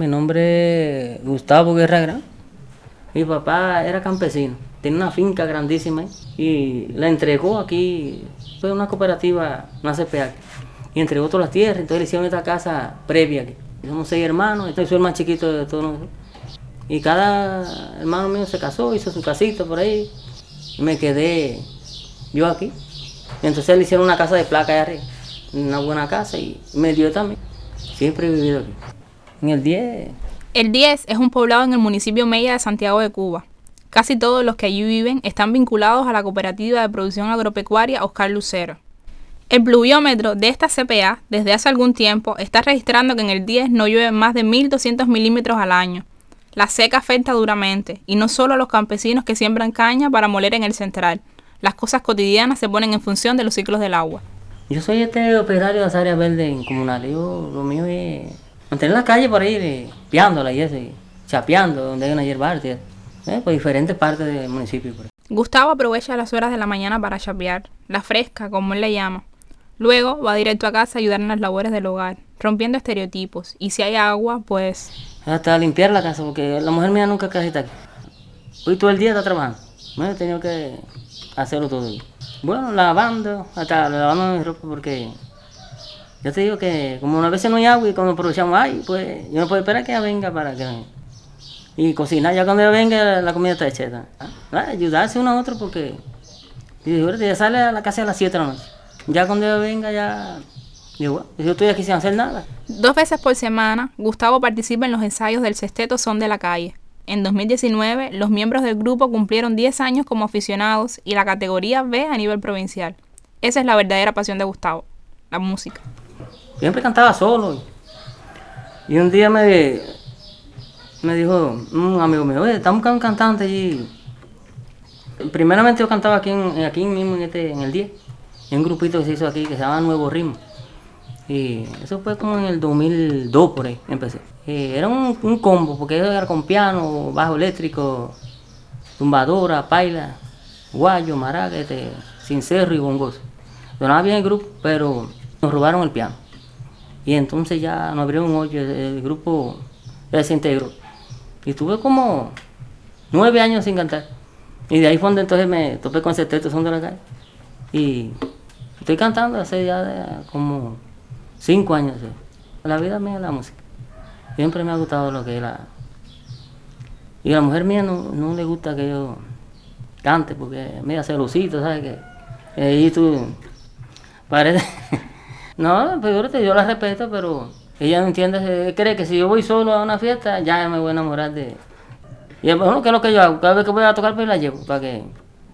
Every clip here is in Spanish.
Mi nombre es Gustavo Guerra Gran. Mi papá era campesino, tenía una finca grandísima y la entregó aquí, fue una cooperativa, una CPA, y entregó todas las tierras, entonces le hicieron esta casa previa aquí. Somos seis hermanos, entonces soy el más chiquito de todos nosotros. Y cada hermano mío se casó, hizo su casita por ahí, me quedé yo aquí. Entonces le hicieron una casa de placa allá arriba, una buena casa y me dio también. Siempre he vivido aquí. En el 10 el 10 es un poblado en el municipio Mella de Santiago de Cuba. Casi todos los que allí viven están vinculados a la cooperativa de producción agropecuaria Oscar Lucero. El pluviómetro de esta CPA desde hace algún tiempo está registrando que en el 10 no llueve más de 1.200 milímetros al año. La seca afecta duramente, y no solo a los campesinos que siembran caña para moler en el central. Las cosas cotidianas se ponen en función de los ciclos del agua. Yo soy este operario de las áreas verdes comunales. Yo, lo mío es mantener la calle por ahí, piándola y eso, chapeando donde hay una hierba ¿eh? por diferentes partes del municipio. Gustavo aprovecha las horas de la mañana para chapear, la fresca, como él le llama. Luego va directo a casa a ayudar en las labores del hogar, rompiendo estereotipos. Y si hay agua, pues... Hasta limpiar la casa, porque la mujer mía nunca casi está aquí. Hoy todo el día está trabajando. Me he tenido que hacerlo todo. Bueno, lavando, hasta lavando mi ropa porque yo te digo que como una vez no hay agua y cuando aprovechamos ay, pues yo no puedo esperar que ella venga para que... Y cocinar, ya cuando ella venga la comida está hecha. ¿Ah? Ayudarse uno a otro porque... Ya sale a la casa a las 7 de la noche. Ya cuando ella venga ya... Yo, yo estoy aquí sin hacer nada. Dos veces por semana, Gustavo participa en los ensayos del Sesteto Son de la Calle. En 2019, los miembros del grupo cumplieron 10 años como aficionados y la categoría B a nivel provincial. Esa es la verdadera pasión de Gustavo, la música. Siempre cantaba solo. Y un día me, me dijo un amigo mío, oye, estamos buscando un cantante allí. Primeramente yo cantaba aquí, en, aquí mismo en, este, en el 10. Y un grupito que se hizo aquí que se llama Nuevo Ritmo. Y eso fue como en el 2002 por ahí empecé. era un, combo, porque era con piano, bajo eléctrico, tumbadora, paila, guayo, maraca, este, y bongoso. Sonaba bien el grupo, pero nos robaron el piano. Y entonces ya nos abrió un hoyo, el grupo se desintegró. Y estuve como nueve años sin cantar. Y de ahí fue donde entonces me topé con ese texto son de la calle. Y estoy cantando hace ya como cinco años. La vida mía es la música. Siempre me ha gustado lo que es la... Y a la mujer mía no, no le gusta que yo cante porque hace celosito, ¿sabes qué? Y tú parece... No, pues yo la respeto, pero ella no entiende, cree que si yo voy solo a una fiesta, ya me voy a enamorar de... Y bueno, ¿qué es lo que yo hago? Cada vez que voy a tocar, pues la llevo, para que,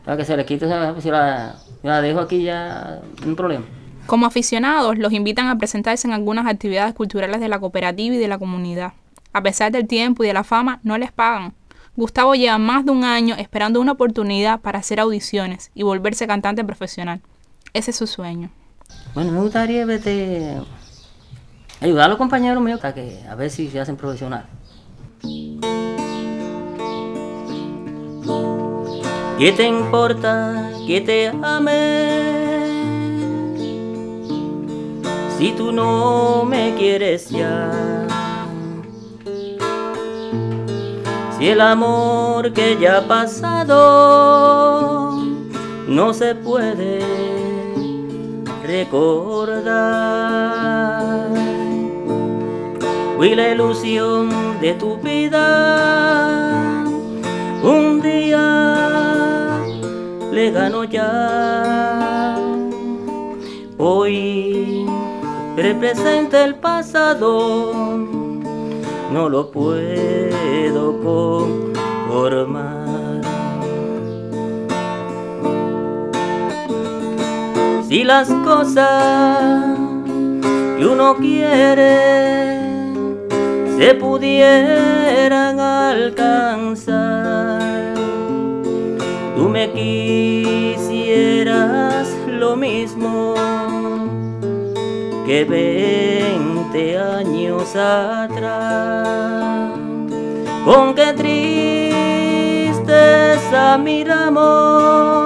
para que se le quite, si la, la dejo aquí ya, hay problema. Como aficionados, los invitan a presentarse en algunas actividades culturales de la cooperativa y de la comunidad. A pesar del tiempo y de la fama, no les pagan. Gustavo lleva más de un año esperando una oportunidad para hacer audiciones y volverse cantante profesional. Ese es su sueño. Bueno, me gustaría verte, ayudar a los compañeros míos que, a ver si se hacen profesional. ¿Qué te importa que te ame? Si tú no me quieres ya. Si el amor que ya ha pasado no se puede recordar. Fui la ilusión de tu vida, un día le ganó ya. Hoy representa el pasado, no lo puedo conformar. Si las cosas que uno quiere se pudieran alcanzar, tú me quisieras lo mismo que veinte años atrás. Con qué tristeza miramos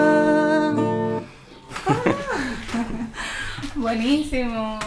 Buenísimo.